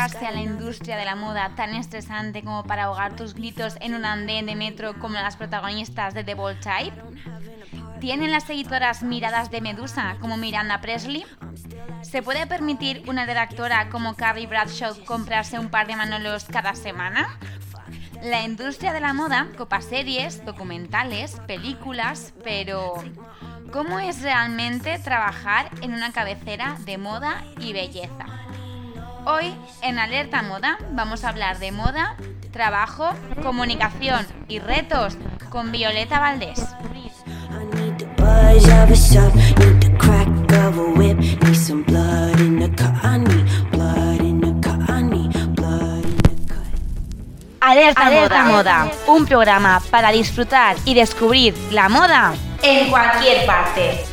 dedicarse a la industria de la moda tan estresante como para ahogar tus gritos en un andén de metro como las protagonistas de The Bold Type? ¿Tienen las seguidoras miradas de Medusa como Miranda Presley? ¿Se puede permitir una redactora como Carrie Bradshaw comprarse un par de manolos cada semana? La industria de la moda copa series, documentales, películas, pero ¿cómo es realmente trabajar en una cabecera de moda y belleza? Hoy en Alerta Moda vamos a hablar de moda, trabajo, comunicación y retos con Violeta Valdés. Alerta, Alerta moda. moda, un programa para disfrutar y descubrir la moda en cualquier parte.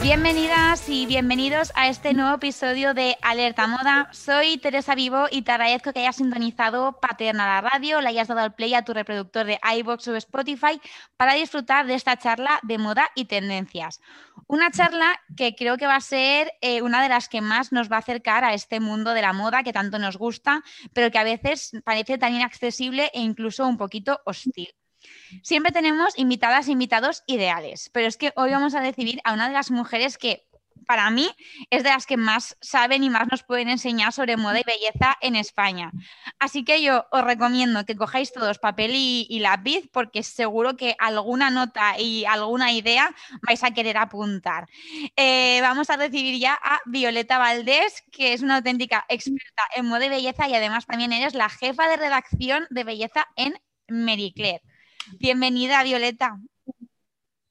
Bienvenidas y bienvenidos a este nuevo episodio de Alerta Moda. Soy Teresa Vivo y te agradezco que hayas sintonizado Paterna la radio, le hayas dado al play a tu reproductor de iBox o Spotify para disfrutar de esta charla de moda y tendencias. Una charla que creo que va a ser eh, una de las que más nos va a acercar a este mundo de la moda que tanto nos gusta, pero que a veces parece tan inaccesible e incluso un poquito hostil. Siempre tenemos invitadas e invitados ideales, pero es que hoy vamos a recibir a una de las mujeres que para mí es de las que más saben y más nos pueden enseñar sobre moda y belleza en España. Así que yo os recomiendo que cojáis todos papel y, lápiz porque seguro que alguna nota y alguna idea vais a querer apuntar. Eh, vamos a recibir ya a Violeta Valdés, que es una auténtica experta en moda y belleza y además también eres la jefa de redacción de belleza en Marie Claire. Bienvenida, Violeta.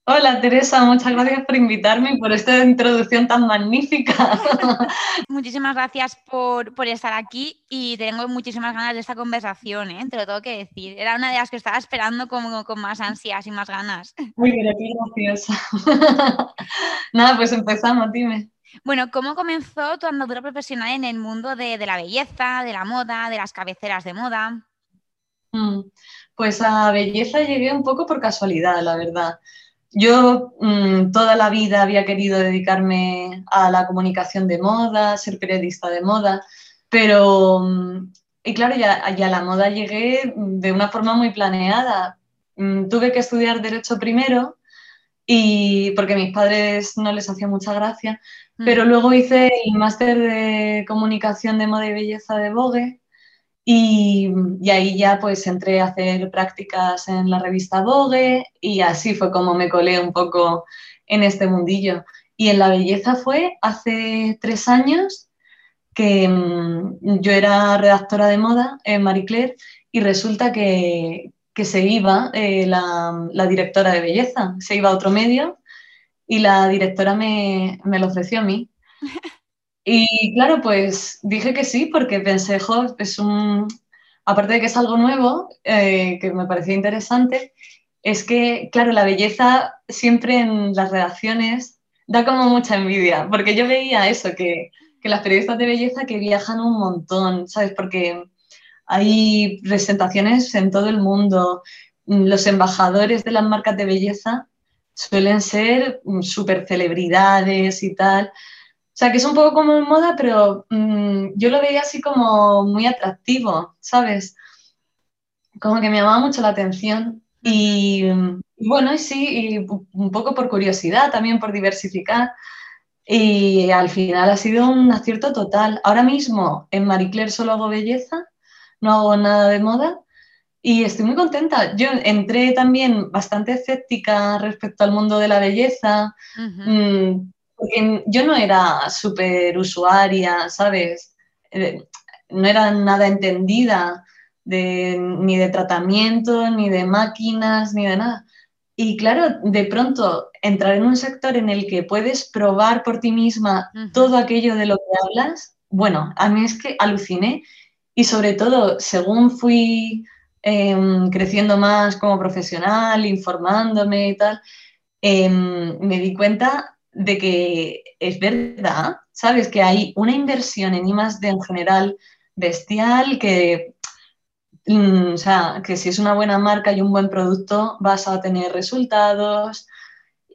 Hola Teresa, muchas gracias por invitarme y por esta introducción tan magnífica. Muchísimas gracias por, estar aquí y tengo muchísimas ganas de esta conversación, ¿eh? te lo tengo que decir. Era una de las que estaba esperando con, con más ansias y más ganas. Muy bien, gracias. Nada, pues empezamos, dime. Bueno, ¿cómo comenzó tu andadura profesional en el mundo de, la belleza, de la moda, de las cabeceras de moda? Pues a belleza llegué un poco por casualidad, la verdad. Yo mm, toda la vida había querido dedicarme a la comunicación de moda, ser periodista de moda, pero, mm, y claro, ya, a la moda llegué de una forma muy planeada. Mm, tuve que estudiar derecho primero y porque a mis padres no les hacía mucha gracia, pero luego hice el máster de comunicación de moda y belleza de Vogue y, ahí ya pues entré a hacer prácticas en la revista Vogue y así fue como me colé un poco en este mundillo. Y en la belleza fue hace tres años que mm, yo era redactora de moda en Marie Claire y resulta que, se iba eh, la, la, directora de belleza, se iba a otro medio y la directora me, me lo ofreció a mí. Y claro, pues dije que sí, porque pensé, jo, es un. Aparte de que es algo nuevo, eh, que me parecía interesante, es que, claro, la belleza siempre en las redacciones da como mucha envidia, porque yo veía eso, que, que las periodistas de belleza que viajan un montón, ¿sabes? Porque hay presentaciones en todo el mundo, los embajadores de las marcas de belleza suelen ser mm, súper celebridades y tal. O sea, que es un poco como en moda, pero mm, yo lo veía así como muy atractivo, ¿sabes? Como que me llamaba mucho la atención. Y, bueno, y sí, un poco por curiosidad, también por diversificar. Y al final ha sido un acierto total. Ahora mismo en Marie Claire solo hago belleza, no hago nada de moda. Y estoy muy contenta. Yo entré también bastante escéptica respecto al mundo de la belleza. Porque yo no era súper usuaria, ¿sabes? Eh, no era nada entendida ni de tratamiento, ni de máquinas, ni de nada. Y claro, de pronto entrar en un sector en el que puedes probar por ti misma todo aquello de lo que hablas, bueno, a mí es que aluciné y sobre todo, según fui em, creciendo más como profesional, informándome y tal, em, me di cuenta de que es verdad, ¿sabes? Que hay una inversión en I en general bestial, que, mm, o sea, que si es una buena marca y un buen producto vas a tener resultados.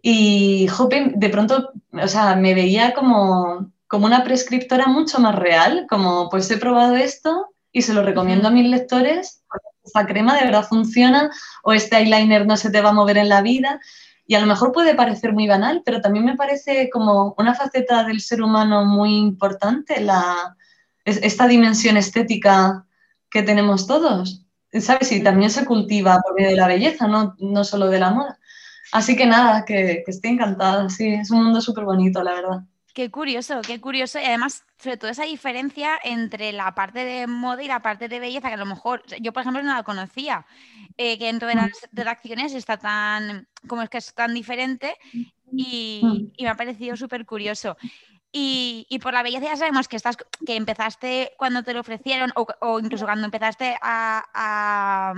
Y Jope, de pronto, o sea, me veía como, como una prescriptora mucho más real, como pues he probado esto y se lo recomiendo a mis lectores, esta crema de verdad funciona o este eyeliner no se te va a mover en la vida. Y a lo mejor puede parecer muy banal, pero también me parece como una faceta del ser humano muy importante, la, esta dimensión estética que tenemos todos. ¿Sabes? Y también se cultiva por medio de la belleza, no, no solo de la moda. Así que nada, que, que estoy encantada. Sí, es un mundo súper bonito, la verdad. Qué curioso, qué curioso. Y además, sobre todo esa diferencia entre la parte de moda y la parte de belleza, que a lo mejor yo, por ejemplo, no la conocía, eh, que dentro de las mm. redacciones está tan, como es que es tan diferente y, mm. y me ha parecido súper curioso. Y, por la belleza ya sabemos que estás que empezaste cuando te lo ofrecieron o, incluso cuando empezaste a,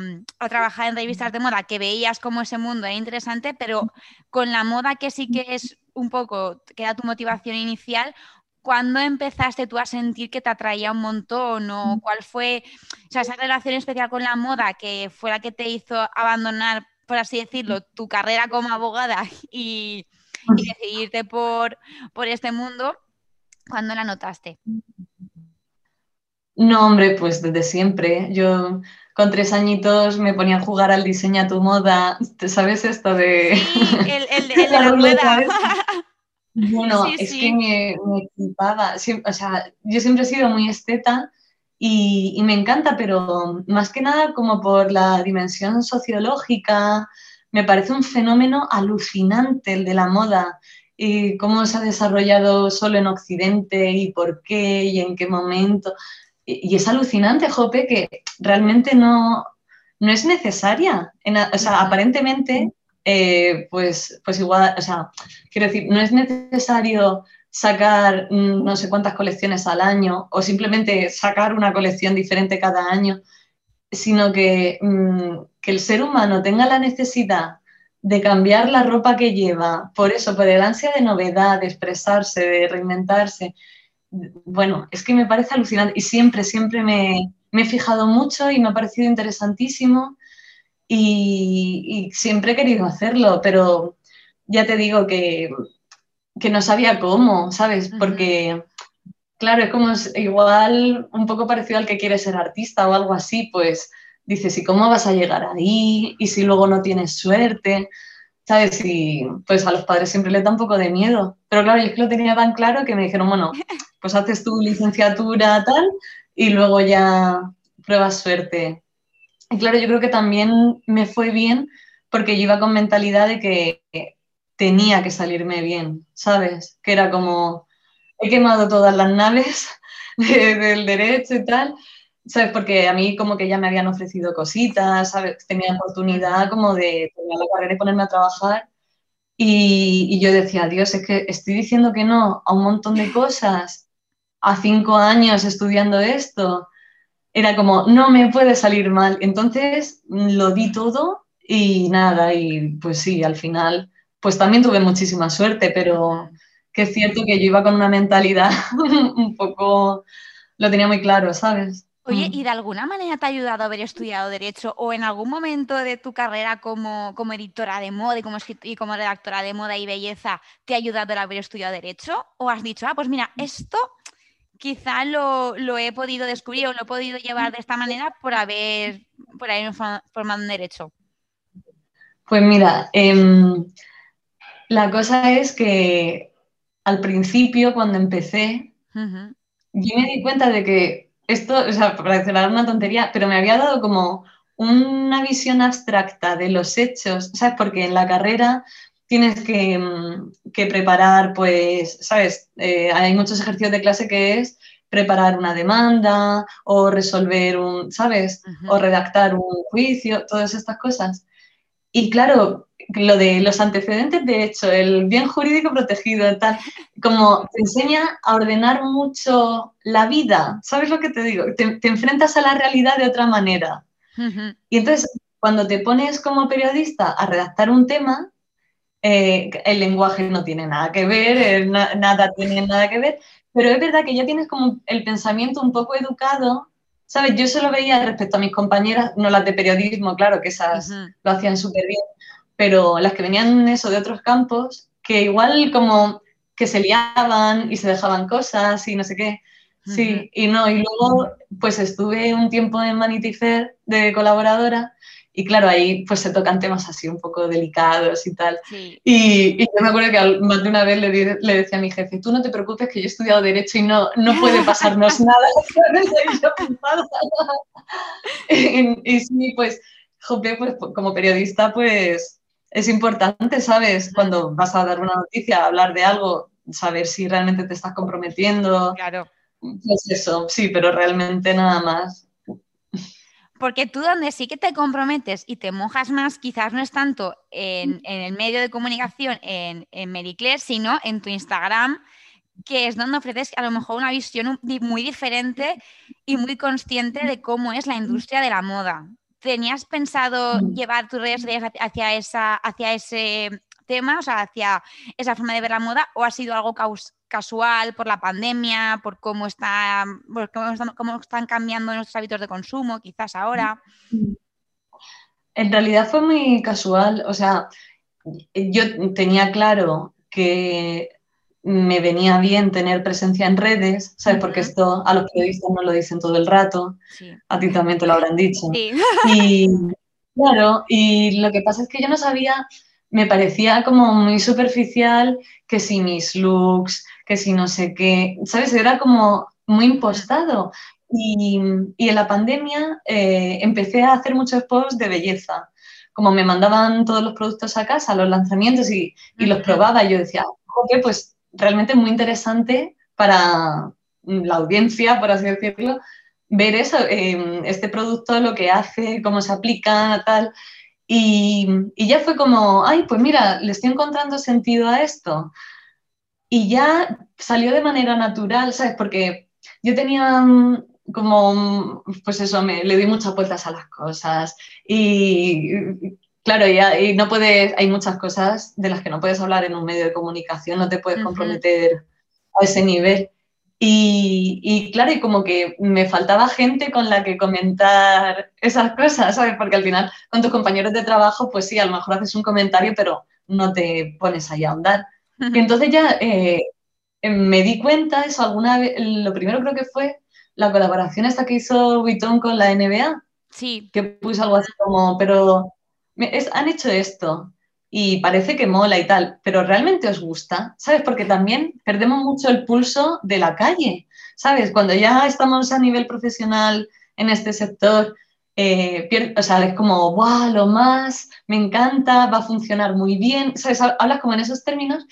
trabajar en revistas de moda, que veías cómo ese mundo era interesante, pero con la moda que sí que es un poco, que era tu motivación inicial, ¿cuándo empezaste tú a sentir que te atraía un montón? ¿O cuál fue esa relación especial con la moda que fue la que te hizo abandonar, por así decirlo, tu carrera como abogada y, y decidirte por, por este mundo? ¿Cuándo la notaste? No, hombre, pues desde siempre. Yo con tres añitos me ponía a jugar al diseño a tu moda. ¿Sabes esto de...? Sí, el, de la rueda. Bueno, es que me, me equipaba. o sea, yo siempre he sido muy esteta y, y, me encanta, pero más que nada como por la dimensión sociológica, me parece un fenómeno alucinante el de la moda y cómo se ha desarrollado solo en Occidente y por qué y en qué momento. Y, es alucinante, Jope, que realmente no, no es necesaria. o sea, aparentemente, eh, pues, pues igual, o sea, quiero decir, no es necesario sacar mm, no sé cuántas colecciones al año o simplemente sacar una colección diferente cada año, sino que, mm, que el ser humano tenga la necesidad de cambiar la ropa que lleva, por eso, por el ansia de novedad, de expresarse, de reinventarse. Bueno, es que me parece alucinante y siempre, siempre me, he fijado mucho y me ha parecido interesantísimo y, siempre he querido hacerlo, pero ya te digo que, que no sabía cómo, ¿sabes? Porque, claro, es como igual un poco parecido al que quiere ser artista o algo así, pues dices, ¿y cómo vas a llegar ahí? ¿Y si luego no tienes suerte? ¿Sabes? Y pues a los padres siempre les da un poco de miedo. Pero claro, yo es que lo tenía tan claro que me dijeron, bueno, pues haces tu licenciatura tal y luego ya pruebas suerte. Y claro, yo creo que también me fue bien porque yo iba con mentalidad de que tenía que salirme bien, ¿sabes? Que era como, he quemado todas las naves del derecho y tal, ¿sabes? Porque a mí como que ya me habían ofrecido cositas, ¿sabes? Tenía oportunidad como de terminar la carrera y ponerme a trabajar. Y, yo decía, Dios, es que estoy diciendo que no a un montón de cosas, a cinco años estudiando esto. Era como, no me puede salir mal. Entonces lo di todo y nada, y pues sí, al final, pues también tuve muchísima suerte, pero que es cierto que yo iba con una mentalidad un poco, lo tenía muy claro, ¿sabes? Oye, ¿y de alguna manera te ha ayudado a haber estudiado Derecho o en algún momento de tu carrera como, como editora de moda y como, y como redactora de moda y belleza te ha ayudado el haber estudiado Derecho? ¿O has dicho, ah, pues mira, esto quizá lo, he podido descubrir o lo he podido llevar de esta manera por haber, por haber formado en Derecho? Pues mira, em, la cosa es que al principio, cuando empecé, yo me di cuenta de que esto, o sea, parecerá una tontería, pero me había dado como una visión abstracta de los hechos, ¿sabes? Porque en la carrera tienes que, mm, preparar, pues, ¿sabes? Eh, hay muchos ejercicios de clase que es preparar una demanda o resolver un, ¿sabes? O redactar un juicio, todas estas cosas. Y claro, lo de los antecedentes de hecho, el bien jurídico protegido, tal, como te enseña a ordenar mucho la vida, ¿sabes lo que te digo? Te, enfrentas a la realidad de otra manera. Y entonces, cuando te pones como periodista a redactar un tema, eh, el lenguaje no tiene nada que ver, nada tiene nada que ver, pero es verdad que ya tienes como el pensamiento un poco educado ¿sabes? Yo solo veía respecto a mis compañeras, no las de periodismo, claro, que esas lo hacían súper bien, pero las que venían eso de otros campos, que igual como que se liaban y se dejaban cosas y no sé qué. Sí, y no, y luego pues estuve un tiempo en Vanity Fair de colaboradora y claro, ahí pues se tocan temas así un poco delicados y tal. Y, yo me acuerdo que más de una vez le, le, decía a mi jefe, tú no te preocupes que yo he estudiado Derecho y no, no puede pasarnos nada. y, y, sí, pues, jope, pues como periodista pues es importante, ¿sabes? Cuando vas a dar una noticia, hablar de algo, saber si realmente te estás comprometiendo. Claro. Pues eso, sí, pero realmente nada más. Porque tú donde sí que te comprometes y te mojas más, quizás no es tanto en, el medio de comunicación, en, en sino en tu Instagram, que es donde ofreces a lo mejor una visión muy diferente y muy consciente de cómo es la industria de la moda. ¿Tenías pensado llevar tus redes hacia, esa, hacia ese tema, o sea, hacia esa forma de ver la moda, o ha sido algo casual por la pandemia, por cómo, está, cómo, están, cambiando nuestros hábitos de consumo, quizás ahora? En realidad fue muy casual, o sea, yo tenía claro que me venía bien tener presencia en redes, ¿sabes? Porque esto a los periodistas no lo dicen todo el rato, a ti también te lo habrán dicho. Y claro, y lo que pasa es que yo no sabía me parecía como muy superficial que si mis looks, que si no sé qué, ¿sabes? Era como muy impostado. Y, en la pandemia eh, empecé a hacer muchos posts de belleza. Como me mandaban todos los productos a casa, los lanzamientos y, los probaba, yo decía, ok, pues realmente muy interesante para la audiencia, por así decirlo, ver eso, eh, este producto, lo que hace, cómo se aplica, tal. Y, ya fue como, ay, pues mira, le estoy encontrando sentido a esto. Y ya salió de manera natural, ¿sabes? Porque yo tenía mm, como, mm, pues eso, me, le di muchas vueltas a las cosas. Y claro, y no puedes, hay muchas cosas de las que no puedes hablar en un medio de comunicación, no te puedes comprometer a ese nivel. Y, claro, y como que me faltaba gente con la que comentar esas cosas, ¿sabes? Porque al final con tus compañeros de trabajo, pues sí, a lo mejor haces un comentario, pero no te pones ahí a ahondar. Y entonces ya eh, me di cuenta, eso alguna vez, lo primero creo que fue la colaboración esta que hizo Vuitton con la NBA. Sí. Que puso algo así como, pero han hecho esto y parece que mola y tal, pero ¿realmente os gusta? ¿Sabes? Porque también perdemos mucho el pulso de la calle, ¿sabes? Cuando ya estamos a nivel profesional en este sector, eh, o sea, es como, ¡guau! Lo más, me encanta, va a funcionar muy bien, ¿sabes? Hablas como en esos términos,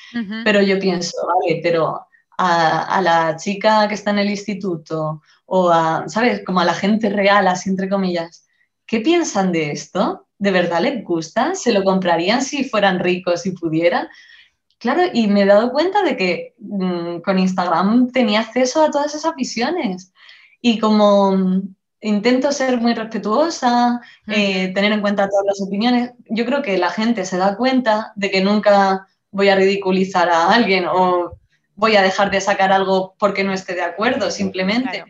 pero yo pienso, vale, pero a, a, la chica que está en el instituto o a, ¿sabes? Como a la gente real, así entre comillas, ¿qué piensan de esto? ¿de verdad les gusta? ¿Se lo comprarían si fueran ricos y pudieran? Claro, y me he dado cuenta de que mm, con Instagram tenía acceso a todas esas visiones. Y como mm, intento ser muy respetuosa, eh, tener en cuenta todas las opiniones, yo creo que la gente se da cuenta de que nunca voy a ridiculizar a alguien o voy a dejar de sacar algo porque no esté de acuerdo, simplemente.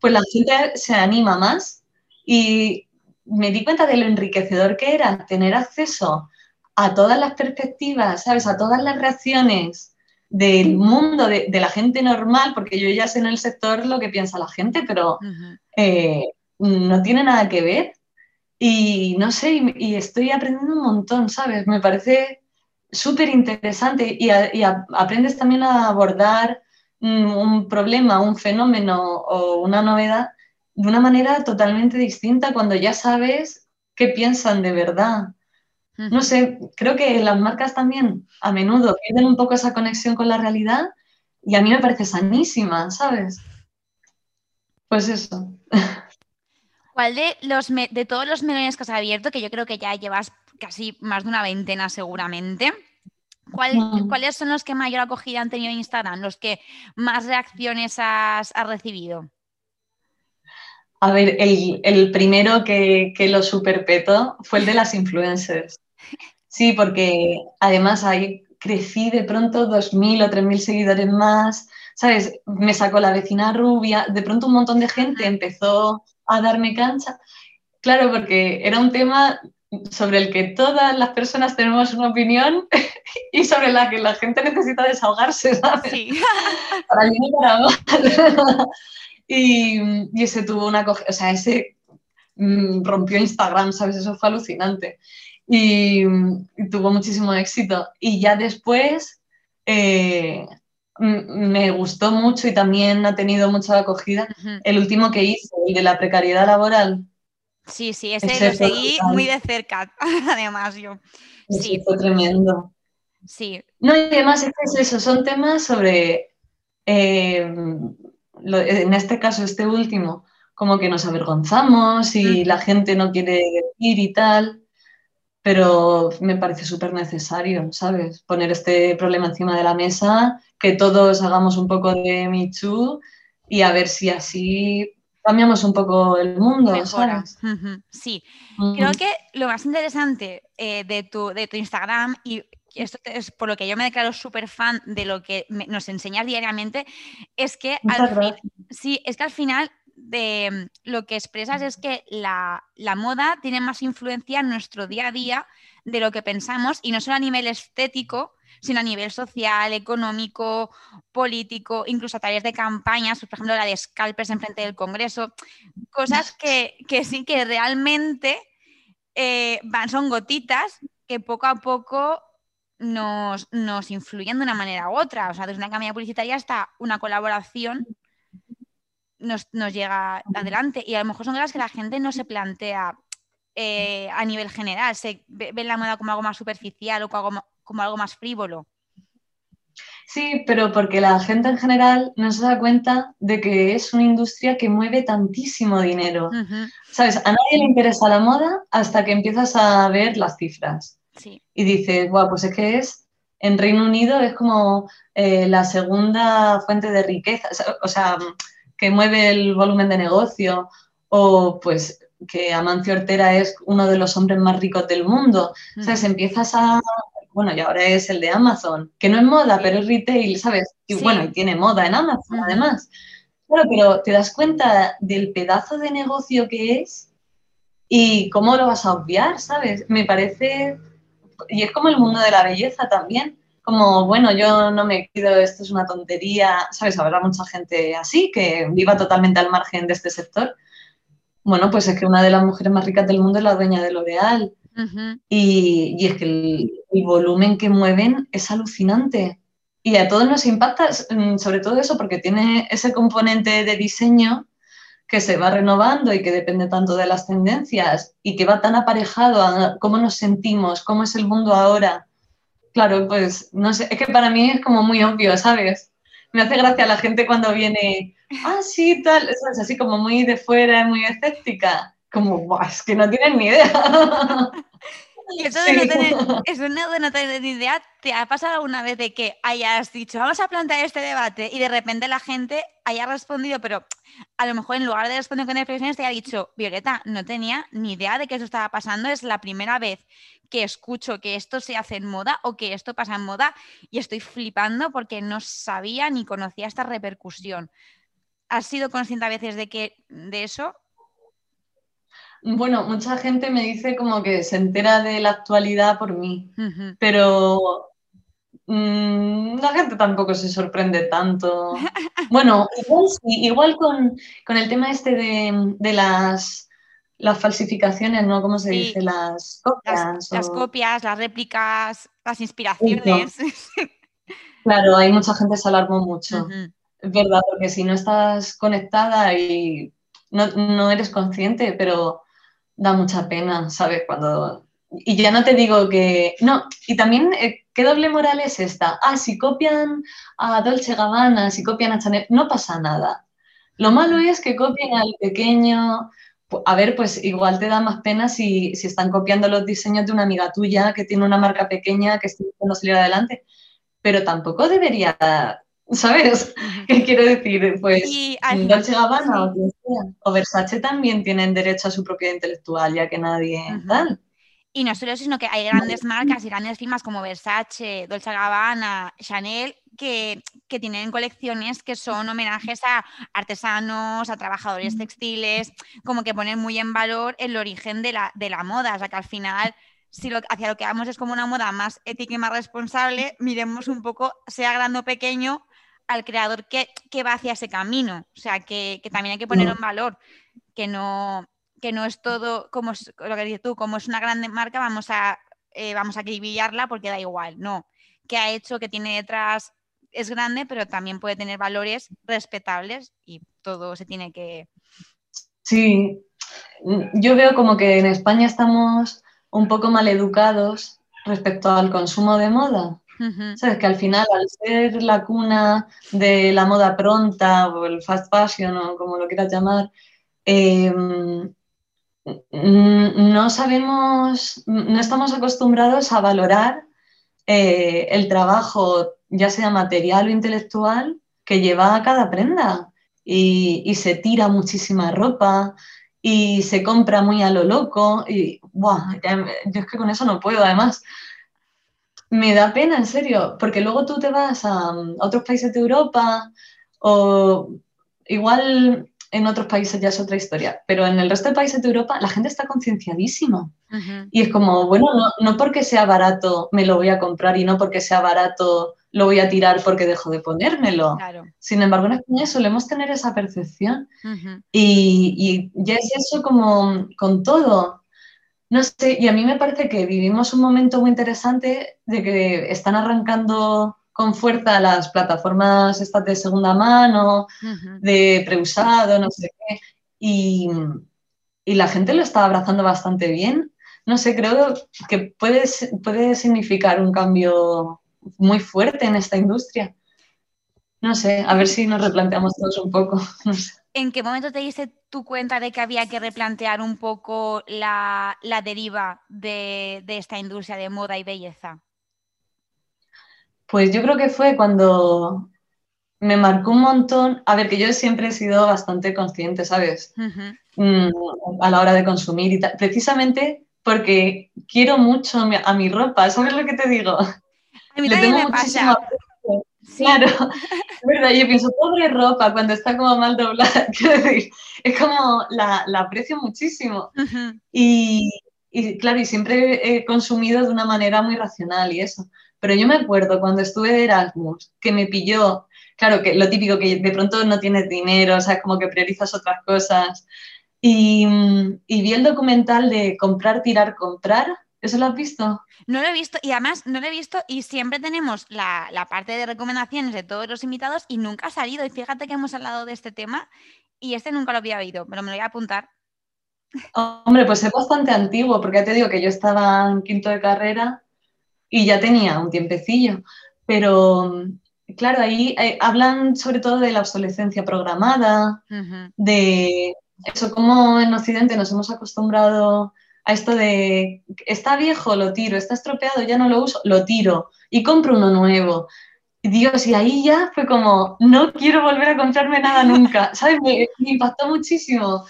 Pues la gente se anima más y me di cuenta de lo enriquecedor que era tener acceso a todas las perspectivas, ¿sabes? A todas las reacciones del mundo, de, la gente normal, porque yo ya sé en el sector lo que piensa la gente, pero eh, no tiene nada que ver. Y no sé, y, estoy aprendiendo un montón, ¿sabes? Me parece súper interesante y, aprendes también a abordar un problema, un fenómeno o una novedad de una manera totalmente distinta cuando ya sabes qué piensan de verdad. No sé, creo que las marcas también a menudo pierden un poco esa conexión con la realidad y a mí me parece sanísima, ¿sabes? Pues eso. ¿Cuál de, los de todos los melones que has abierto, que yo creo que ya llevas casi más de una veintena seguramente, ¿cuáles son los que mayor acogida han tenido en Instagram? ¿Los que más reacciones has recibido? A ver, el, primero que, lo superpetó fue el de las influencers. Sí, porque además ahí crecí de pronto 2.000 o 3.000 seguidores más, ¿sabes? Me sacó la vecina rubia, de pronto un montón de gente empezó a darme cancha. Claro, porque era un tema sobre el que todas las personas tenemos una opinión y sobre la que la gente necesita desahogarse, ¿sabes? Sí. para mí y para mal. y, ese tuvo una... O sea, ese mm, rompió Instagram, ¿sabes? Eso fue alucinante. Y, tuvo muchísimo éxito. Y ya después eh, me gustó mucho y también ha tenido mucha acogida el último que hice, el de la precariedad laboral. Sí, sí, ese, lo seguí muy de cerca, además yo. Sí, fue tremendo. Sí. No, y además es eso, son temas sobre, eh, en este caso, este último, como que nos avergonzamos y la gente no quiere ir y tal, pero me parece súper necesario, ¿sabes? Poner este problema encima de la mesa, que todos hagamos un poco de Too y a ver si así cambiamos un poco el mundo. Sí, creo que lo más interesante eh, de, tu, de tu Instagram y esto es por lo que yo me declaro súper fan de lo que nos enseñas diariamente, es que, al sí, es que al final de lo que expresas es que la, la, moda tiene más influencia en nuestro día a día de lo que pensamos y no solo a nivel estético, sino a nivel social, económico, político, incluso a través de campañas, por ejemplo la de scalpers en frente del Congreso, cosas que, sí que realmente eh, van, son gotitas que poco a poco nos, nos, influyen de una manera u otra. O sea, desde una campaña publicitaria hasta una colaboración nos, llega adelante. Y a lo mejor son cosas que la gente no se plantea eh, a nivel general. Se ve, la moda como algo más superficial o como algo más frívolo. Sí, pero porque la gente en general no se da cuenta de que es una industria que mueve tantísimo dinero. ¿Sabes? A nadie le interesa la moda hasta que empiezas a ver las cifras. Y dices, guau, pues es que es, en Reino Unido es como eh, la segunda fuente de riqueza, o sea, que mueve el volumen de negocio, o pues que Amancio Ortera es uno de los hombres más ricos del mundo. ¿Sabes? Empiezas a bueno, y ahora es el de Amazon, que no es moda, pero es retail, ¿sabes? Y bueno, y tiene moda en Amazon además. Claro, pero te das cuenta del pedazo de negocio que es y cómo lo vas a obviar, ¿sabes? Me parece, y es como el mundo de la belleza también, como, bueno, yo no me pido, esto es una tontería, ¿sabes? Habrá mucha gente así, que viva totalmente al margen de este sector. Bueno, pues es que una de las mujeres más ricas del mundo es la dueña de L'Oreal y, es que el, volumen que mueven es alucinante. Y a todos nos impacta, mm, sobre todo eso, porque tiene ese componente de diseño que se va renovando y que depende tanto de las tendencias y que va tan aparejado a cómo nos sentimos, cómo es el mundo ahora. Claro, pues no sé, es que para mí es como muy obvio, ¿sabes? Me hace gracia la gente cuando viene, ah, sí, tal, es así como muy de fuera, muy escéptica como, es que no tienen ni idea. Eso de, no tener, eso de no tener ni idea, ¿te ha pasado alguna vez de que hayas dicho, vamos a plantear este debate y de repente la gente haya respondido, pero a lo mejor en lugar de responder con reflexiones te haya dicho, Violeta, no tenía ni idea de que eso estaba pasando, es la primera vez que escucho que esto se hace en moda o que esto pasa en moda y estoy flipando porque no sabía ni conocía esta repercusión. ¿Has sido consciente a veces de que de eso? Bueno, mucha gente me dice como que se entera de la actualidad por mí, pero mm, la gente tampoco se sorprende tanto. Bueno, igual con, el tema este de, las, las falsificaciones, ¿no? ¿Cómo se dice? Las copias. Las, copias, las réplicas, las inspiraciones. Claro, hay mucha gente que se alarmó mucho. Es verdad, porque si no estás conectada y no, no eres consciente, pero da mucha pena, ¿sabes? Cuando... Y ya no te digo que... No, y también, eh, ¿qué doble moral es esta? Ah, si copian a Dolce Gabbana, si copian a Chanel, no pasa nada. Lo malo es que copien al pequeño... A ver, pues igual te da más pena si, si están copiando los diseños de una amiga tuya que tiene una marca pequeña que está intentando adelante. Pero tampoco debería ¿Sabes? ¿Qué quiero decir? Pues Dolce Gabbana o, o Versace también tienen derecho a su propiedad intelectual, ya que nadie tal. Y no solo eso, sino que hay grandes marcas y grandes firmas como Versace, Dolce Gabbana, Chanel, que, tienen colecciones que son homenajes a artesanos, a trabajadores textiles, como que ponen muy en valor el origen de la, de la moda. O sea que al final, si lo, hacia lo que vamos es como una moda más ética y más responsable, miremos un poco, sea grande o pequeño, al creador que, va hacia ese camino. O sea que, también hay que poner en valor que no, que no es todo como lo que dices tú, como es una grande marca, vamos a, eh, vamos a acribillarla porque da igual. No, que ha hecho, que tiene detrás, es grande, pero también puede tener valores respetables y todo se tiene que. Sí, yo veo como que en España estamos un poco mal educados respecto al consumo de moda. Sabes que al final, al ser la cuna de la moda pronta o el fast fashion o como lo quieras llamar, eh, Mm, no sabemos, no estamos acostumbrados a valorar eh, el trabajo, ya sea material o intelectual, que lleva a cada prenda. Y, se tira muchísima ropa y se compra muy a lo loco. Y yo es que con eso no puedo, además. Me da pena, en serio, porque luego tú te vas a, a otros países de Europa o igual en otros países ya es otra historia, pero en el resto de países de Europa la gente está concienciadísima. Y es como, bueno, no, porque sea barato me lo voy a comprar y no porque sea barato lo voy a tirar porque dejo de ponérmelo. Sin embargo, en España solemos tener esa percepción. y, y, ya es eso como con todo. No sé, y a mí me parece que vivimos un momento muy interesante de que están arrancando con fuerza las plataformas estas de segunda mano, de preusado, no sé qué, y, la gente lo está abrazando bastante bien. No sé, creo que puede, puede significar un cambio muy fuerte en esta industria. No sé, a ver si nos replanteamos todos un poco. ¿En qué momento te diste tu cuenta de que había que replantear un poco la, deriva de, de, esta industria de moda y belleza? Pues yo creo que fue cuando me marcó un montón, a ver, que yo siempre he sido bastante consciente, ¿sabes? Mm, a la hora de consumir y tal, precisamente porque quiero mucho a mi ropa, ¿sabes lo que te digo? A mí Le tengo me pasa. Claro, es verdad, yo pienso, pobre ropa, cuando está como mal doblada, quiero decir, es como la, aprecio muchísimo. y, y, claro, y siempre he consumido de una manera muy racional y eso. Pero yo me acuerdo cuando estuve de Erasmus, que me pilló, claro, que lo típico, que de pronto no tienes dinero, o sea, como que priorizas otras cosas. Y, vi el documental de Comprar, Tirar, Comprar. ¿Eso lo has visto? No lo he visto y además no lo he visto y siempre tenemos la, la, parte de recomendaciones de todos los invitados y nunca ha salido. Y fíjate que hemos hablado de este tema y este nunca lo había oído, pero me lo voy a apuntar. Hombre, pues es bastante antiguo porque ya te digo que yo estaba en quinto de carrera y ya tenía un tiempecillo. Pero claro, ahí eh, hablan sobre todo de la obsolescencia programada, de eso, como en Occidente nos hemos acostumbrado a esto de está viejo, lo tiro, está estropeado, ya no lo uso, lo tiro y compro uno nuevo. Dios, y ahí ya fue como, no quiero volver a comprarme nada nunca, ¿sabes? Me, impactó muchísimo.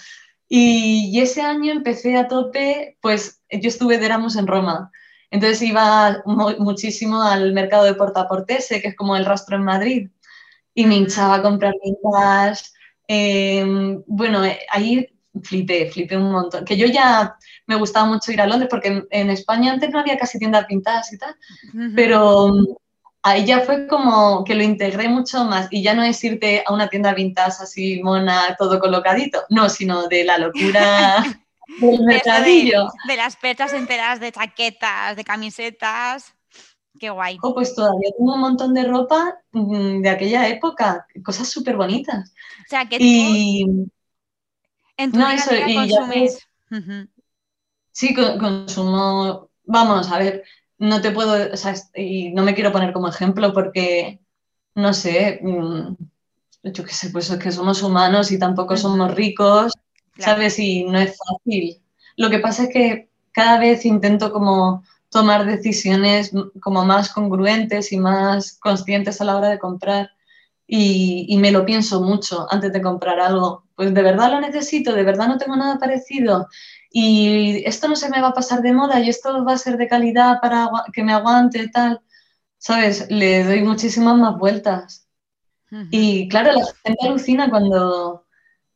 Y, y, ese año empecé a tope, pues yo estuve de Erasmus en Roma entonces iba muchísimo al mercado de Portaportese, que es como el rastro en Madrid, y me hinchaba a comprar pintas. Em, bueno, eh, ahí flipé, flipé un montón. Que yo ya me gustaba mucho ir a Londres porque en, España antes no había casi tiendas pintadas y tal, pero mm, ahí ya fue como que lo integré mucho más y ya no es irte a una tienda vintage así mona, todo colocadito, no, sino de la locura De, las perchas enteras de chaquetas, de camisetas. Qué guay. Oh, pues todavía tengo un montón de ropa mm, de aquella época, cosas súper bonitas. O sea, que tú en tu no, eso, consumes. Sí, consumo. Vamos, a ver, no te puedo, o sea, y no me quiero poner como ejemplo porque, no sé, mm, yo qué sé, pues es que somos humanos y tampoco somos ricos ¿sabes? Y no es fácil. Lo que pasa es que cada vez intento como tomar decisiones como más congruentes y más conscientes a la hora de comprar y, me lo pienso mucho antes de comprar algo pues de verdad lo necesito, de verdad no tengo nada parecido y esto no se me va a pasar de moda y esto va a ser de calidad para que me aguante y tal, ¿sabes? Le doy muchísimas más vueltas. Y claro, la gente alucina cuando,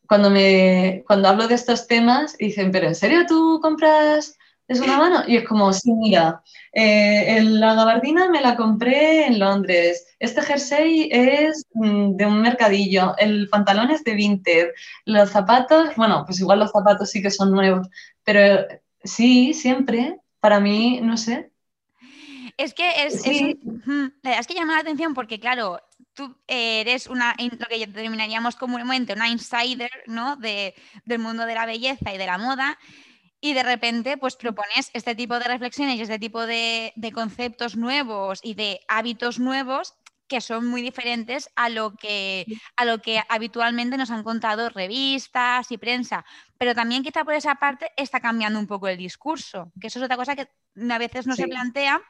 cuando, me, cuando hablo de estos temas y dicen, pero ¿en serio tú compras es una mano. Y es como, sí, mira, eh, la gabardina me la compré en Londres, este jersey es mm, de un mercadillo, el pantalón es de Vinted, los zapatos, bueno, pues igual los zapatos sí que son nuevos, pero sí, siempre, para mí, no sé. Es que es, es, que llama la atención porque, claro, tú eres una, lo que determinaríamos comúnmente una insider, ¿no? De, del mundo de la belleza y de la moda y de repente pues propones este tipo de reflexiones y este tipo de, conceptos nuevos y de hábitos nuevos que son muy diferentes a lo que a lo que habitualmente nos han contado revistas y prensa, pero también quizá por esa parte está cambiando un poco el discurso, que eso es otra cosa que a veces no se plantea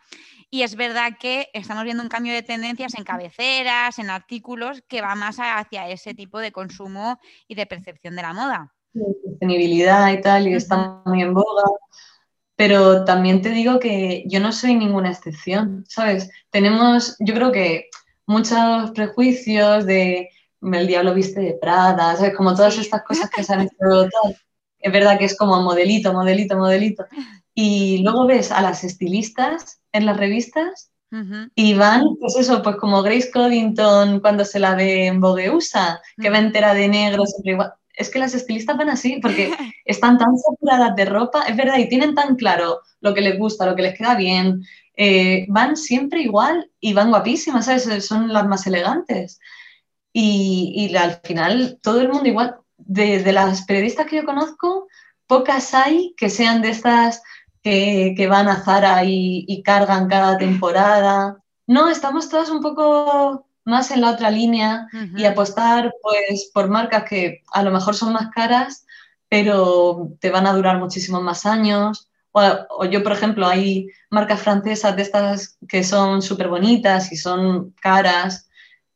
y es verdad que estamos viendo un cambio de tendencias en cabeceras, en artículos que va más hacia ese tipo de consumo y de percepción de la moda sostenibilidad y tal, y está muy en boga. Pero también te digo que yo no soy ninguna excepción, ¿sabes? Tenemos, yo creo que muchos prejuicios de el diablo viste de Prada, ¿sabes? Como todas estas cosas que se han hecho Es verdad que es como modelito, modelito, modelito. Y luego ves a las estilistas en las revistas y van, pues eso, pues como Grace Coddington cuando se la ve en Vogue USA, que va entera de negro, siempre igual es que las estilistas van así porque están tan saturadas de ropa, es verdad, y tienen tan claro lo que les gusta, lo que les queda bien, eh, van siempre igual y van guapísimas, ¿sabes? Son las más elegantes. Y, al final todo el mundo igual, de, las periodistas que yo conozco, pocas hay que sean de estas que, van a Zara y, y cargan cada temporada. No, estamos todas un poco más en la otra línea y apostar pues por marcas que a lo mejor son más caras, pero te van a durar muchísimos más años. O, yo, por ejemplo, hay marcas francesas de estas que son súper bonitas y son caras.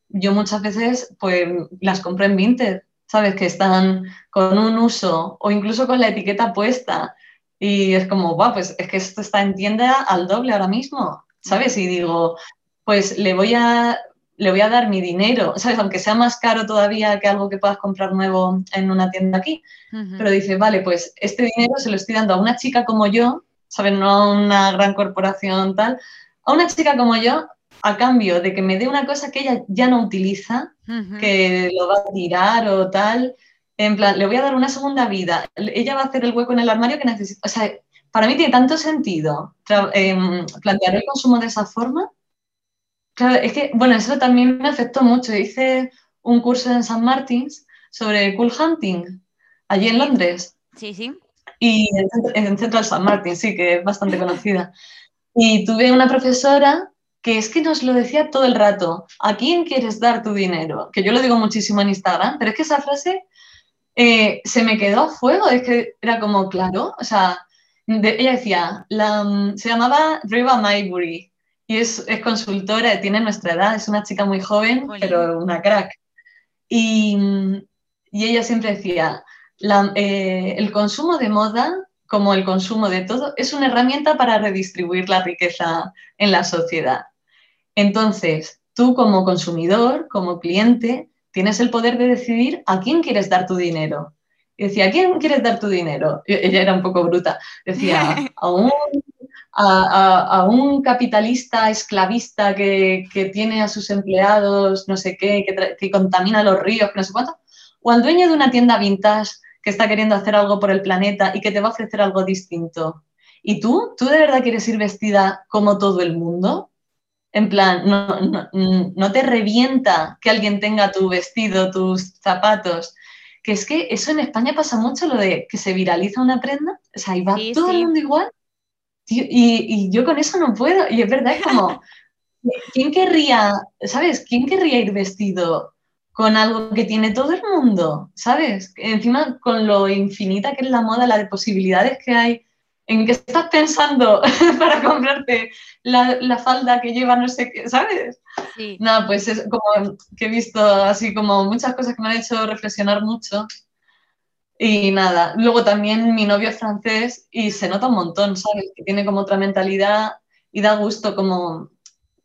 Yo muchas veces pues las compro en Vinted, ¿sabes? Que están con un uso o incluso con la etiqueta puesta. Y es como, guau, pues es que esto está en tienda al doble ahora mismo, ¿sabes? Y digo, pues le voy a, le voy a dar mi dinero, ¿sabes? Aunque sea más caro todavía que algo que puedas comprar nuevo en una tienda aquí. Pero dice, vale, pues este dinero se lo estoy dando a una chica como yo, ¿sabes? No a una gran corporación tal, a una chica como yo a cambio de que me dé una cosa que ella ya no utiliza, que lo va a tirar o tal. En plan, le voy a dar una segunda vida. Ella va a hacer el hueco en el armario que necesita. O sea, para mí tiene tanto sentido em, plantear el consumo de esa forma Claro, es que, bueno, eso también me afectó mucho. Hice un curso en St. Martins sobre cool hunting, allí en Londres. Sí, sí. Y en, Central St. Martins, sí, que es bastante conocida. Y tuve una profesora que es que nos lo decía todo el rato, ¿a quién quieres dar tu dinero? Que yo lo digo muchísimo en Instagram, pero es que esa frase eh, se me quedó a fuego, es que era como, claro, o sea, ella decía, la, se llamaba Riva Maybury, y es, consultora, tiene nuestra edad, es una chica muy joven, pero una crack. Y, ella siempre decía, eh, el consumo de moda, como el consumo de todo, es una herramienta para redistribuir la riqueza en la sociedad. Entonces, tú como consumidor, como cliente, tienes el poder de decidir a quién quieres dar tu dinero. Y decía, ¿a quién quieres dar tu dinero? ella era un poco bruta. Decía, a un a, un capitalista esclavista que, tiene a sus empleados, no sé qué, que, contamina los ríos, que no sé cuánto, o al dueño de una tienda vintage que está queriendo hacer algo por el planeta y que te va a ofrecer algo distinto. ¿Y tú? ¿Tú de verdad quieres ir vestida como todo el mundo? En plan, no, no, te revienta que alguien tenga tu vestido, tus zapatos. Que es que eso en España pasa mucho, lo de que se viraliza una prenda, o sea, y va todo el mundo igual y, yo con eso no puedo. Y es verdad, es como, ¿quién querría, sabes? ¿Quién querría ir vestido con algo que tiene todo el mundo? ¿Sabes? Encima con lo infinita que es la moda, la de posibilidades que hay. ¿En qué estás pensando para comprarte la, falda que lleva no sé qué, ¿sabes? Sí. No, pues es como que he visto así como muchas cosas que me han hecho reflexionar mucho Y nada, luego también mi novio es francés y se nota un montón, ¿sabes? Que tiene como otra mentalidad y da gusto como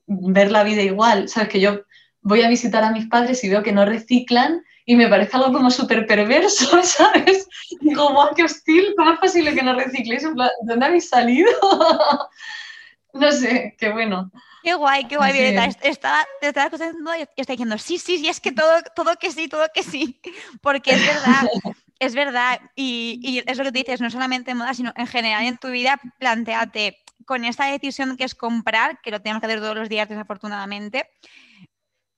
ver la vida igual, ¿sabes? Que yo voy a visitar a mis padres y veo que no reciclan y me parece algo como súper perverso, ¿sabes? Como, qué hostil! ¿Cómo es posible que no recicléis? ¿Dónde habéis salido? no sé, qué bueno. Qué guay, qué guay, Violeta. Está, te estaba escuchando y está diciendo, sí, sí, sí, es que todo, todo que sí, todo que sí. Porque es verdad, es verdad. Y, y es lo que te dices, no solamente en moda, sino en general en tu vida, planteate con esta decisión que es comprar, que lo tenemos que hacer todos los días desafortunadamente,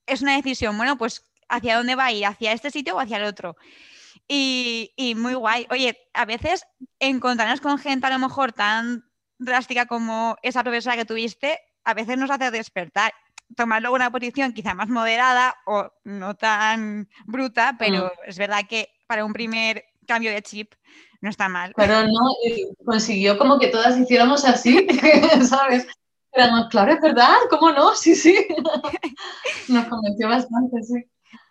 es una decisión, bueno, pues hacia dónde va a ir, hacia este sitio o hacia el otro. Y, y, muy guay. Oye, a veces encontrarnos con gente a lo mejor tan drástica como esa profesora que tuviste, a veces nos hace despertar. Tomar luego una posición quizá más moderada o no tan bruta, pero mm. es verdad que para un primer cambio de chip no está mal. Pero no, consiguió como que todas hiciéramos así, ¿sabes? claro, es verdad, ¿cómo no? Sí, sí. Nos convenció bastante, sí.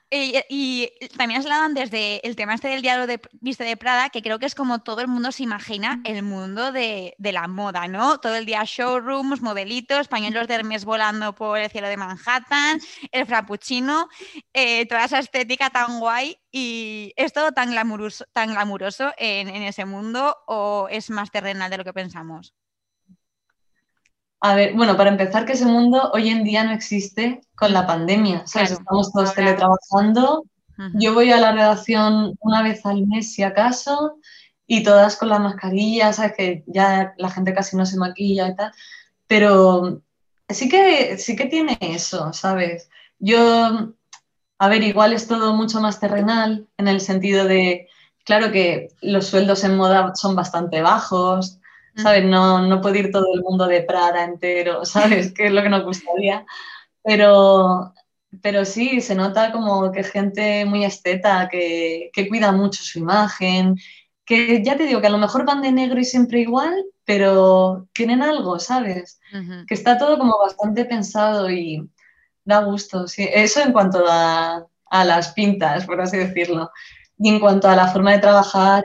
Y, también se hablaban desde el tema este del diálogo de Viste de Prada, que creo que es como todo el mundo se imagina el mundo de, la moda, ¿no? Todo el día showrooms, modelitos, pañuelos de Hermes volando por el cielo de Manhattan, el frappuccino, eh, toda esa estética tan guay. ¿Y es todo tan glamuroso, tan glamuroso en ese mundo o es más terrenal de lo que pensamos? A ver, bueno, para empezar, que ese mundo hoy en día no existe con la pandemia, ¿sabes? Estamos todos teletrabajando. Yo voy a la redacción una vez al mes, si acaso, y todas con la mascarilla, ¿sabes? Que ya la gente casi no se maquilla y tal. Pero sí que, sí que tiene eso, ¿sabes? Yo, a ver, igual es todo mucho más terrenal en el sentido de, claro que los sueldos en moda son bastante bajos, ¿sabes? No, no puede ir todo el mundo de Prada entero, ¿sabes? Que es lo que nos gustaría. Pero, pero sí, se nota como que gente muy esteta, que, que cuida mucho su imagen, que ya te digo que a lo mejor van de negro y siempre igual, pero tienen algo, ¿sabes? Que está todo como bastante pensado y da gusto. Sí. Eso en cuanto a, a, las pintas, por así decirlo. Y en cuanto a la forma de trabajar,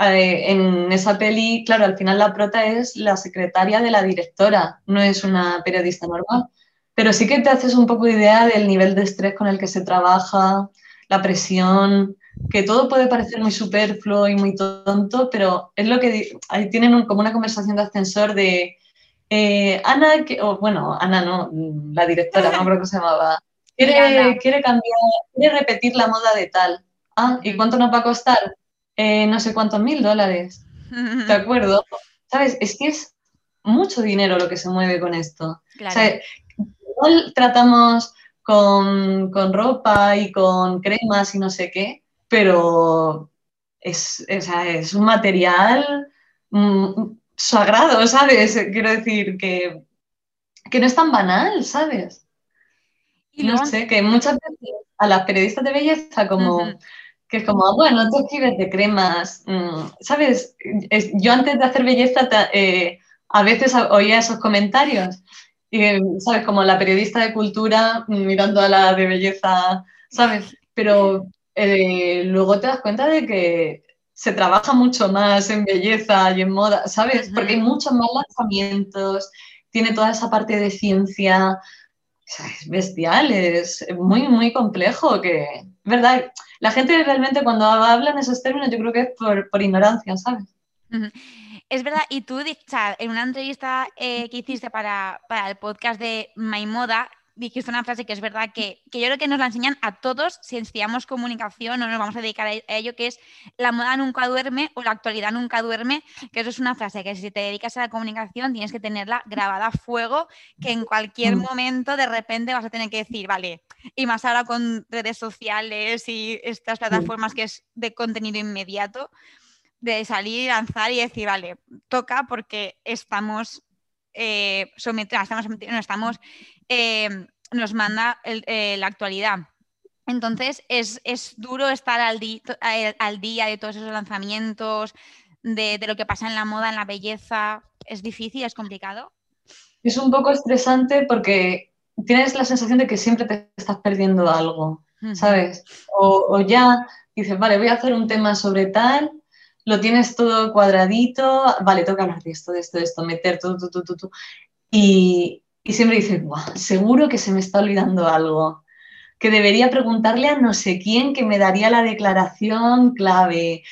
eh, en esa peli, claro, al final la prota es la secretaria de la directora, no es una periodista normal. Pero sí que te haces un poco idea del nivel de estrés con el que se trabaja, la presión, que todo puede parecer muy superfluo y muy tonto, pero es lo que ahí tienen como una conversación de ascensor de eh, Ana, que, o, bueno, Ana no, la directora, no creo que se llamaba, quiere, quiere cambiar, quiere repetir la moda de tal. Ah, ¿y cuánto nos va a costar? Eh, no sé cuántos mil dólares. ¿De acuerdo? ¿Sabes? Es que es mucho dinero lo que se mueve con esto. igual tratamos con, ropa y con cremas y no sé qué, pero es, es un material mm, sagrado, ¿sabes? Quiero decir que, que no es tan banal, ¿sabes? Y no sé, que muchas veces a las periodistas de belleza como que es como, bueno, tú escribes de cremas, mm, ¿sabes? yo antes de hacer belleza eh, a veces oía esos comentarios, y, ¿sabes? Como la periodista de cultura mm, mirando a la de belleza, ¿sabes? Pero eh, luego te das cuenta de que se trabaja mucho más en belleza y en moda, ¿sabes? Porque hay muchos más lanzamientos, tiene toda esa parte de ciencia, es bestial, es muy, muy complejo, que, ¿verdad? La gente realmente cuando habla en esos términos yo creo que es por, ignorancia, ¿sabes? Es verdad, y tú, en una entrevista eh, que hiciste para, para, el podcast de My Moda, dijiste una frase que es verdad que, yo creo que nos la enseñan a todos si estudiamos comunicación o nos vamos a dedicar a ello, que es la moda nunca duerme o la actualidad nunca duerme, que eso es una frase que si te dedicas a la comunicación tienes que tenerla grabada a fuego, que en cualquier mm. momento de repente vas a tener que decir, vale, y más ahora con redes sociales y estas plataformas que es de contenido inmediato, de salir, lanzar y decir, vale, toca porque estamos eh, sometidos, estamos, no estamos eh, nos manda eh, la actualidad. Entonces es, duro estar al, al, día de todos esos lanzamientos, de, lo que pasa en la moda, en la belleza. ¿Es difícil? ¿Es complicado? Es un poco estresante porque tienes la sensación de que siempre te estás perdiendo algo. ¿sabes? O, ya dices, vale, voy a hacer un tema sobre tal, lo tienes todo cuadradito, vale, tengo que hablar de esto, de esto, de esto, meter todo, todo, todo, todo. Y, y siempre dices, seguro que se me está olvidando algo, que debería preguntarle a no sé quién que me daría la declaración clave.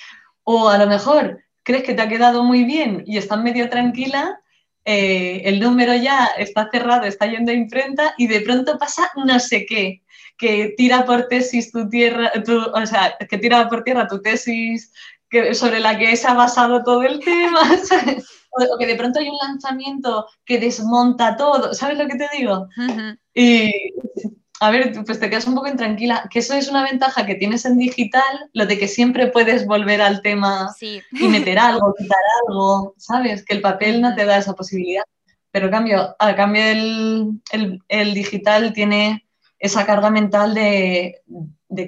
O a lo mejor crees que te ha quedado muy bien y estás medio tranquila, eh, el número ya está cerrado, está yendo a imprenta y de pronto pasa no sé qué, que tira por tesis tu tierra, o sea, que tira por tierra tu tesis que, sobre la que se ha basado todo el tema, O, que de pronto hay un lanzamiento que desmonta todo, ¿sabes lo que te digo? Y a ver, pues te quedas un poco intranquila, que eso es una ventaja que tienes en digital, lo de que siempre puedes volver al tema y meter algo, quitar algo, ¿sabes? Que el papel no te da esa posibilidad. Pero cambio, a cambio el, digital tiene esa carga mental de,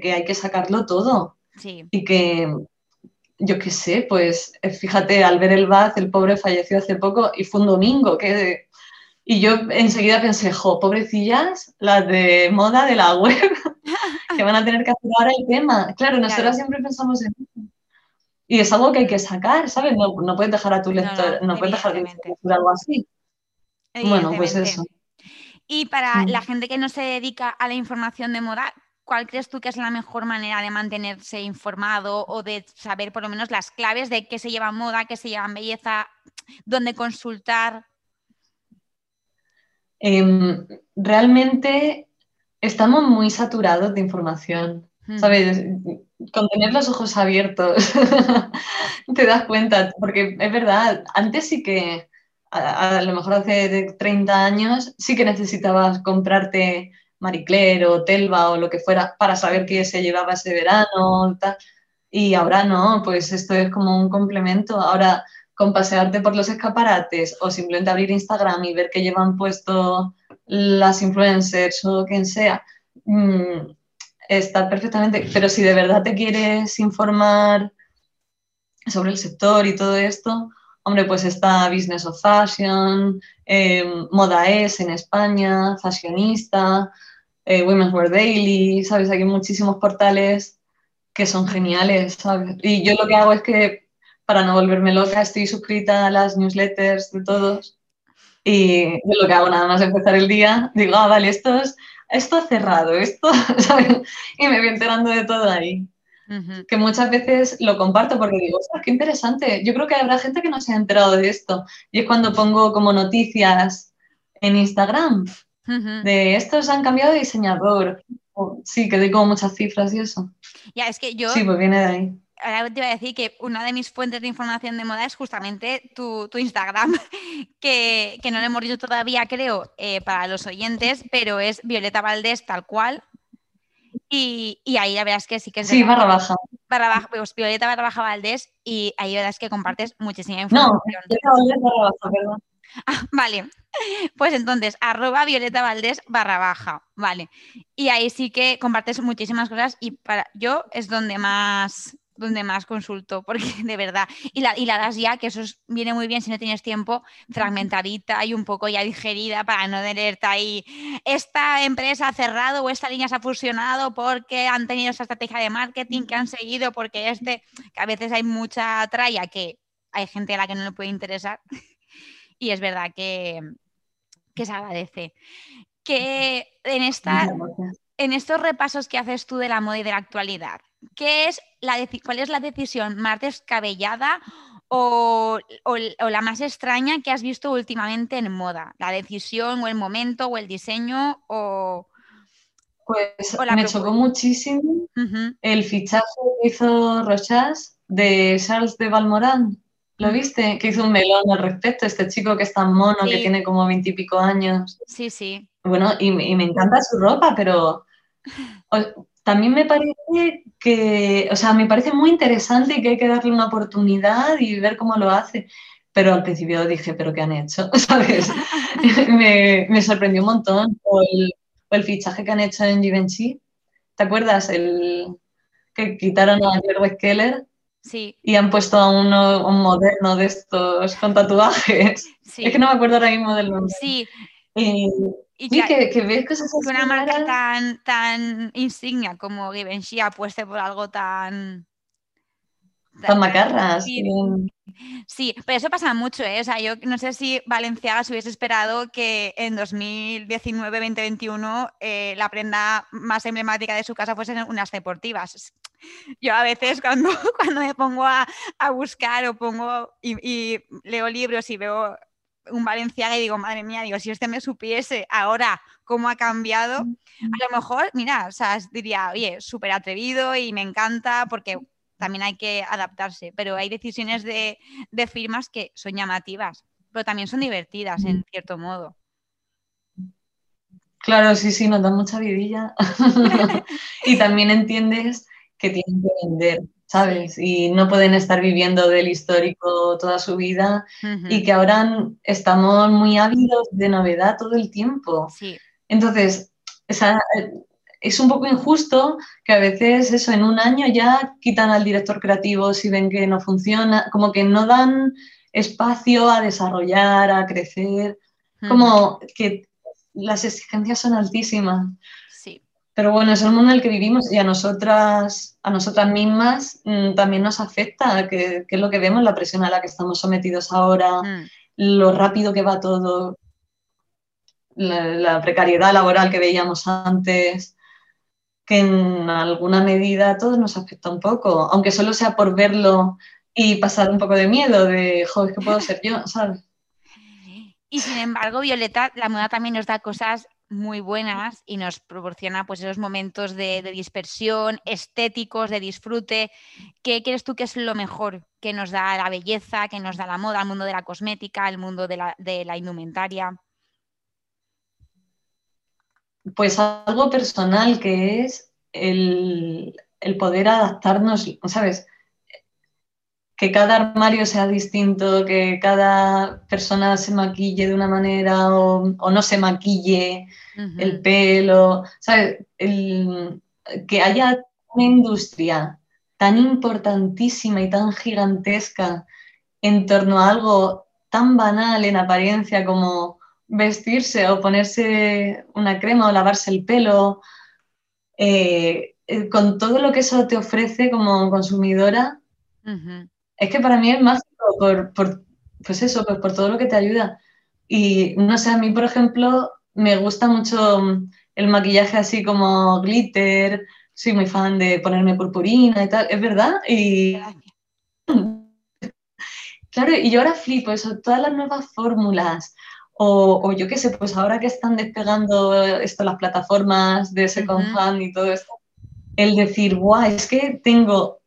que hay que sacarlo todo. Y que, yo qué sé, pues fíjate, al ver el Baz, el pobre falleció hace poco y fue un domingo, que y yo enseguida pensé, jo, pobrecillas, las de moda de la web, que van a tener que hacer ahora el tema. Claro, nosotros siempre pensamos en eso. Y es algo que hay que sacar, ¿sabes? No, no puedes dejar a tu lector, no, puedes dejar de algo así. Bueno, pues eso. Y para la gente que no se dedica a la información de moda, ¿cuál crees tú que es la mejor manera de mantenerse informado o de saber por lo menos las claves de qué se lleva moda, qué se lleva en belleza, dónde consultar? Em, realmente estamos muy saturados de información, hmm. ¿sabes? Con tener los ojos abiertos te das cuenta, porque es verdad, antes sí que, a, lo mejor hace 30 años, sí que necesitabas comprarte Marie o Telva o lo que fuera para saber qué se llevaba ese verano, y ahora no, pues esto es como un complemento. Ahora con pasearte por los escaparates o simplemente abrir Instagram y ver que llevan puesto las influencers o quien sea, mm, está perfectamente. Pero si de verdad te quieres informar sobre el sector y todo esto, hombre, pues está Business of Fashion, em, Moda Es en España, Fashionista, eh, Women's Wear Daily, ¿sabes? Hay muchísimos portales que son geniales, ¿sabes? Y yo lo que hago es que para no volverme loca, estoy suscrita a las newsletters de todos y yo lo que hago nada más empezar el día, digo, ah, vale, esto, es, esto cerrado, esto, ¿sabes? Y me voy enterando de todo ahí. Que muchas veces lo comparto porque digo, ostras, qué interesante. Yo creo que habrá gente que no se ha enterado de esto. Y es cuando pongo como noticias en Instagram de estos han cambiado de diseñador. sí, que doy como muchas cifras y eso. Ya, es que yo. Sí, pues viene de ahí ahora te iba a decir que una de mis fuentes de información de moda es justamente tu, Instagram, que, no lo hemos dicho todavía, creo, eh, para los oyentes, pero es Violeta Valdés tal cual. Y, ahí la verdad es que sí que es... Sí, barra baja. Barra pues Violeta barra baja Valdés y ahí la verdad es que compartes muchísima información. No, Violeta Valdés barra baja, perdón. Ah, vale, pues entonces, arroba Violeta Valdés barra baja, vale. Y ahí sí que compartes muchísimas cosas y para yo es donde más, donde más consulto, porque de verdad, y la, y la das ya, que eso viene muy bien si no tienes tiempo, fragmentadita y un poco ya digerida para no tenerte ahí, esta empresa ha cerrado o esta línea se ha fusionado porque han tenido esa estrategia de marketing que han seguido, porque este, que a veces hay mucha tralla que hay gente a la que no le puede interesar, y es verdad que, que se agradece. Que en, esta, en estos repasos que haces tú de la moda y de la actualidad, ¿qué es la ¿cuál es la decisión más descabellada o, la más extraña que has visto últimamente en moda? ¿La decisión o el momento o el diseño o...? Pues me chocó muchísimo el fichaje que hizo Rochas de Charles de Valmorán. ¿Lo viste? Que hizo un melón al respecto, este chico que es tan mono, que tiene como veintipico años. Sí, sí. Bueno, y, y, me encanta su ropa, pero también me parece que, o sea, me parece muy interesante y que hay que darle una oportunidad y ver cómo lo hace. Pero al principio dije, ¿pero qué han hecho? ¿Sabes? me, sorprendió un montón. O el, fichaje que han hecho en Givenchy. ¿Te acuerdas? El que quitaron a Jerry Keller Sí. Y han puesto a uno un moderno de estos con tatuajes. Es que no me acuerdo ahora mismo del nombre. Sí, Eh, y sí, que, ves cosas así. Una marca tan, tan insignia como Givenchy apueste por algo tan Tan macarras. Sí, pero eso pasa mucho, ¿eh? O sea, yo no sé si Valenciaga se hubiese esperado que en 2019-2021 eh, la prenda más emblemática de su casa fuesen unas deportivas. Yo a veces cuando, cuando me pongo a, buscar o pongo y, leo libros y veo un Valenciaga y digo, madre mía, digo, si este me supiese ahora cómo ha cambiado, a lo mejor, mira, o sea, diría, oye, súper atrevido y me encanta porque también hay que adaptarse, pero hay decisiones de, firmas que son llamativas, pero también son divertidas en cierto modo. Claro, sí, sí, nos da mucha vidilla. y también entiendes que tienen que vender, ¿sabes? Y no pueden estar viviendo del histórico toda su vida y que ahora estamos muy ávidos de novedad todo el tiempo. Sí. Entonces, esa, es un poco injusto que a veces eso en un año ya quitan al director creativo si ven que no funciona, como que no dan espacio a desarrollar, a crecer, como que las exigencias son altísimas. Pero bueno, es el mundo en el que vivimos y a nosotras, a nosotras mismas mm, también nos afecta, que, es lo que vemos, la presión a la que estamos sometidos ahora, mm. lo rápido que va todo, la, precariedad laboral que veíamos antes que en alguna medida a todos nos afecta un poco, aunque solo sea por verlo y pasar un poco de miedo, de, joder, ¿qué puedo ser yo? ¿sabes? Y sin embargo, Violeta, la moda también nos da cosas muy buenas y nos proporciona pues esos momentos de, dispersión, estéticos, de disfrute. ¿Qué crees tú que es lo mejor que nos da la belleza, que nos da la moda, el mundo de la cosmética, el mundo de la, de la indumentaria? Pues algo personal que es el, poder adaptarnos, ¿sabes? Que cada armario sea distinto, que cada persona se maquille de una manera o, no se maquille el pelo, ¿sabes? que haya una industria tan importantísima y tan gigantesca en torno a algo tan banal en apariencia como vestirse o ponerse una crema o lavarse el pelo, eh, eh, con todo lo que eso te ofrece como consumidora, es que para mí es más por, pues eso, pues por todo lo que te ayuda. Y no sé, a mí, por ejemplo, me gusta mucho el maquillaje así como glitter, soy muy fan de ponerme purpurina y tal, es verdad. Y claro, y yo ahora flipo eso, todas las nuevas fórmulas, o, yo qué sé, pues ahora que están despegando esto, las plataformas de second hand y todo esto, el decir, guau, es que tengo,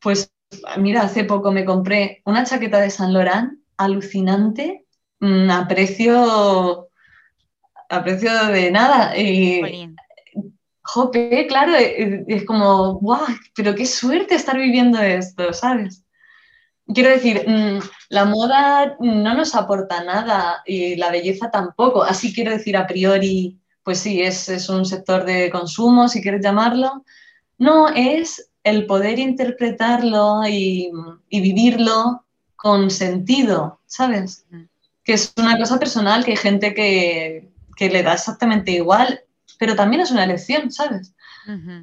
pues mira, hace poco me compré una chaqueta de San Laurent alucinante, mm, a precio, a precio de nada. Y, jope, claro, es, es como, guau, pero qué suerte estar viviendo esto, ¿sabes? Quiero decir, mm, la moda no nos aporta nada y la belleza tampoco. Así quiero decir, a priori, pues sí, es, un sector de consumo, si quieres llamarlo. No, es el poder interpretarlo y, vivirlo con sentido, ¿sabes? Que es una cosa personal, que hay gente que, le da exactamente igual, pero también es una elección, ¿sabes?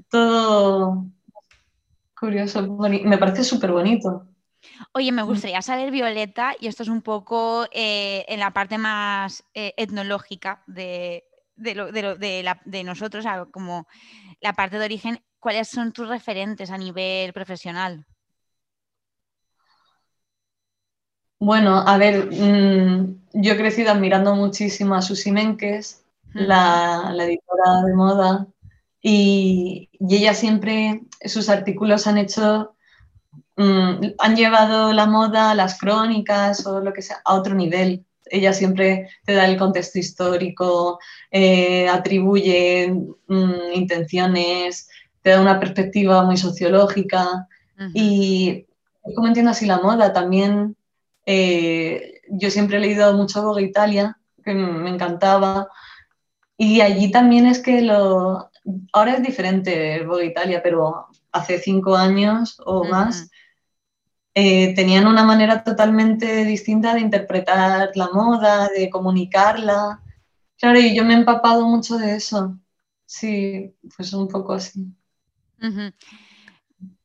Todo curioso, me parece súper bonito. Oye, me gustaría saber, Violeta, y esto es un poco eh, en la parte más eh, etnológica de, de, nosotros, como la parte de origen, ¿cuáles son tus referentes a nivel profesional? Bueno, a ver, mm, yo he crecido admirando muchísimo a Susi Menkes, la, editora de moda, y, y, ella siempre, sus artículos han hecho Mm, han llevado la moda, las crónicas o lo que sea a otro nivel. Ella siempre te da el contexto histórico, eh, atribuye mm, intenciones, te da una perspectiva muy sociológica. Y como entiendo así la moda, también eh, yo siempre he leído mucho Vogue Italia, que me encantaba. Y allí también es que lo... Ahora es diferente Vogue Italia, pero hace cinco años o más eh, tenían una manera totalmente distinta de interpretar la moda, de comunicarla. Claro, y yo me he empapado mucho de eso. Sí, pues un poco así.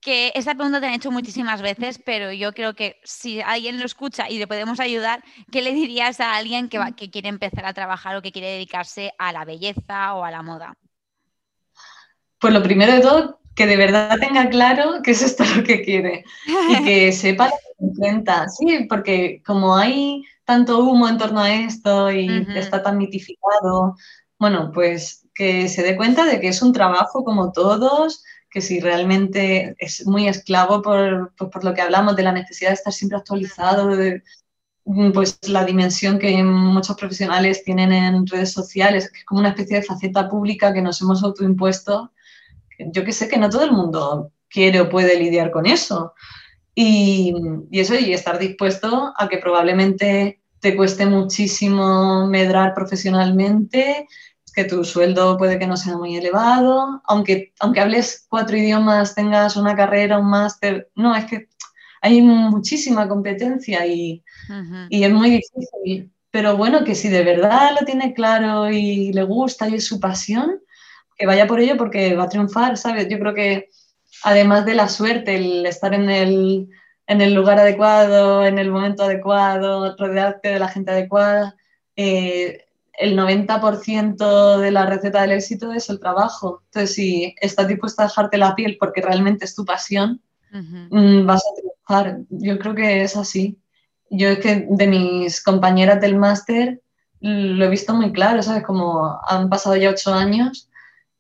Que esta pregunta te han hecho muchísimas veces, pero yo creo que si alguien lo escucha y le podemos ayudar, ¿qué le dirías a alguien que, que quiere empezar a trabajar o que quiere dedicarse a la belleza o a la moda? Pues lo primero de todo, que de verdad tenga claro que es esto lo que quiere y que sepa lo que enfrenta. Sí, porque como hay tanto humo en torno a esto y está tan mitificado, bueno, pues que se dé cuenta de que es un trabajo como todos, que si realmente es muy esclavo por, por, lo que hablamos de la necesidad de estar siempre actualizado, de, pues la dimensión que muchos profesionales tienen en redes sociales, que es como una especie de faceta pública que nos hemos autoimpuesto yo que sé que no todo el mundo quiere o puede lidiar con eso. Y, eso, y estar dispuesto a que probablemente te cueste muchísimo medrar profesionalmente, que tu sueldo puede que no sea muy elevado, aunque, aunque hables cuatro idiomas, tengas una carrera, un máster, no, es que hay muchísima competencia y, y es muy difícil. Pero bueno, que si de verdad lo tiene claro y le gusta y es su pasión, que vaya por ello porque va a triunfar, ¿sabes? Yo creo que además de la suerte, el estar en el, en el lugar adecuado, en el momento adecuado, rodearte de la gente adecuada, eh, el 90% de la receta del éxito es el trabajo. Entonces, si estás dispuesta a dejarte la piel porque realmente es tu pasión, mm, vas a triunfar. Yo creo que es así. Yo es que de mis compañeras del máster lo he visto muy claro, ¿sabes? Como han pasado ya ocho años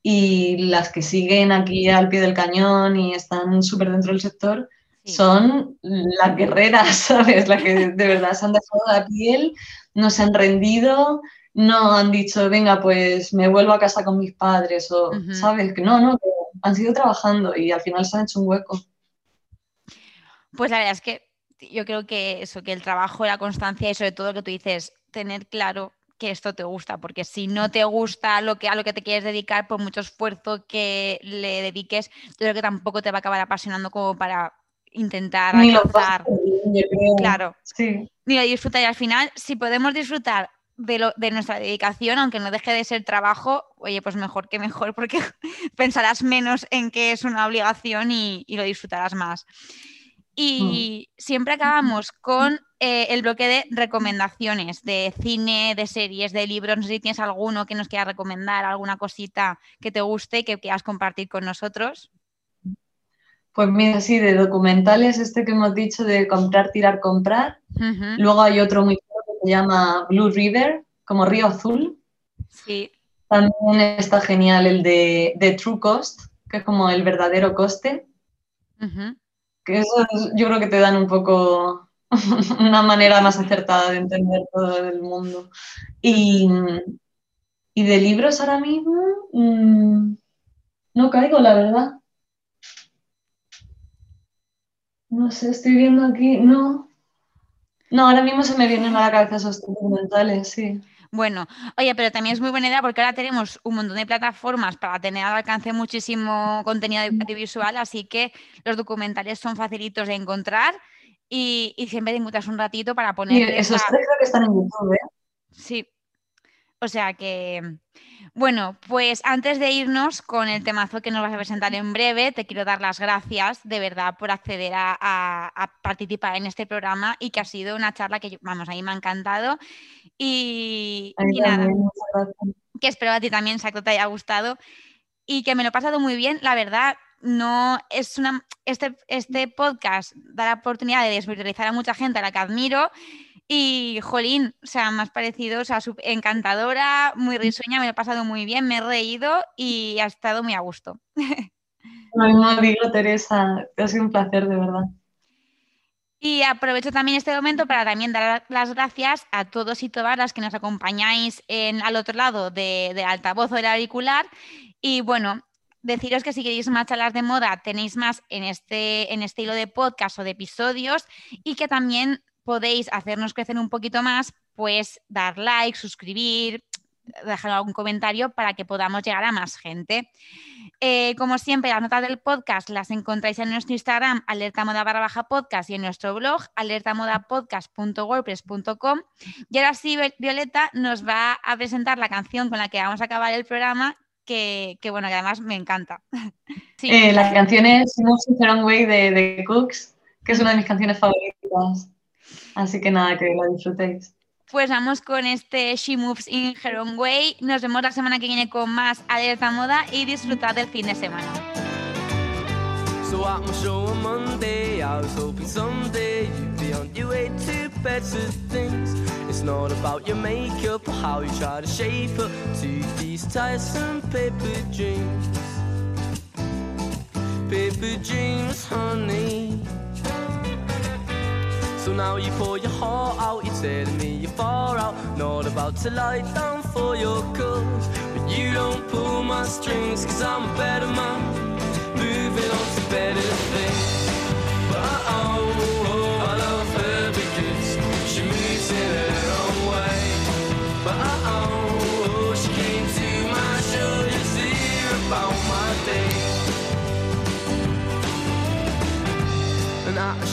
y las que siguen aquí al pie del cañón y están súper dentro del sector son las guerreras, ¿sabes? Las que de verdad se han dejado la piel, no se han rendido, no han dicho, venga, pues me vuelvo a casa con mis padres, o, ¿sabes? Que no, no, que han sido trabajando y al final se han hecho un hueco. Pues la verdad es que yo creo que eso, que el trabajo, la constancia y sobre todo lo que tú dices, tener claro que esto te gusta, porque si no te gusta lo que, a lo que te quieres dedicar, por mucho esfuerzo que le dediques, yo creo que tampoco te va a acabar apasionando como para intentar ni alcanzar. claro. Sí. Ni lo disfrutar. Y al final, si podemos disfrutar de, lo, de nuestra dedicación, aunque no deje de ser trabajo, oye, pues mejor que mejor, porque pensarás menos en que es una obligación y, y lo disfrutarás más. Y mm. siempre acabamos con eh, el bloque de recomendaciones de cine, de series, de libros. No sé si tienes alguno que nos quieras recomendar, alguna cosita que te guste y que quieras compartir con nosotros. Pues mira, sí, de documentales, este que hemos dicho de comprar, tirar, comprar. Luego hay otro muy se llama Blue River, como Río Azul. Sí. También está genial el de, True Cost, que es como el verdadero coste que eso yo creo que te dan un poco una manera más acertada de entender todo el mundo. Y, de libros ahora mismo mm, no caigo, la verdad. No sé, estoy viendo aquí, no. No, ahora mismo se me vienen a la cabeza esos documentales, sí. Bueno, oye, pero también es muy buena idea porque ahora tenemos un montón de plataformas para tener al alcance muchísimo contenido audiovisual, así que los documentales son facilitos de encontrar y, siempre te encuentras un ratito para poner. Sí, esos tres creo que están en YouTube, ¿eh? Sí. O sea que, bueno, pues antes de irnos con el temazo que nos vas a presentar en breve, te quiero dar las gracias de verdad por acceder a, participar en este programa y que ha sido una charla que, vamos, a mí me ha encantado. Y, nada, que espero a ti también, Sacro, te haya gustado y que me lo he pasado muy bien, la verdad. No es una. Este, este podcast da la oportunidad de desvirtualizar a mucha gente a la que admiro y, jolín, o sea, has parecido o sea, encantadora, muy risueña, me lo he pasado muy bien, me he reído y ha estado muy a gusto. No, digo, Teresa, ha sido un placer, de verdad. Y aprovecho también este momento para también dar las gracias a todos y todas las que nos acompañáis en, al otro lado de, del altavoz o del auricular. Y bueno, deciros que si queréis más charlas de moda, tenéis más en este, en este hilo de podcast o de episodios y que también podéis hacernos crecer un poquito más, pues dar like, suscribir, dejar algún comentario para que podamos llegar a más gente. Eh, como siempre, las notas del podcast las encontráis en nuestro Instagram, alertamoda barra baja podcast y en nuestro blog, alertamodapodcast.wordpress.com. Y ahora sí, Violeta nos va a presentar la canción con la que vamos a acabar el programa, que, bueno, que además me encanta. Eh, la canción es Way de, de Cooks, que es una de mis canciones favoritas. Así que nada, que la disfrutéis. Pues vamos con este She Moves in Her Own Way. Nos vemos la semana que viene con más Alerta Moda y disfrutad del fin de semana. So I'm show on Monday. I was hoping someday you'd be on your way to better things. It's not about your makeup or how you try to shape up to these tiresome paper dreams. Paper dreams, honey. So now you pour your heart out, you're telling me you're far out. Not about to lie down for your cause. But you don't pull my strings, cause I'm a better man. Moving on to better things. But oh, oh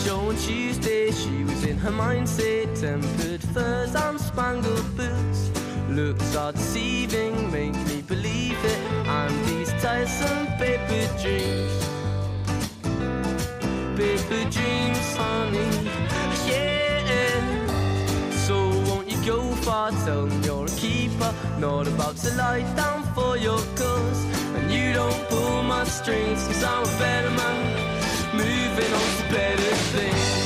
show on Tuesday, she was in her mindset, tempered furs and spangled boots. Looks are deceiving, make me believe it. And these tiresome paper dreams, paper dreams, honey, yeah. So won't you go far? Tell them you're a keeper, not about to lie down for your cause. And you don't pull my strings, cause I'm a better man, moving on better things.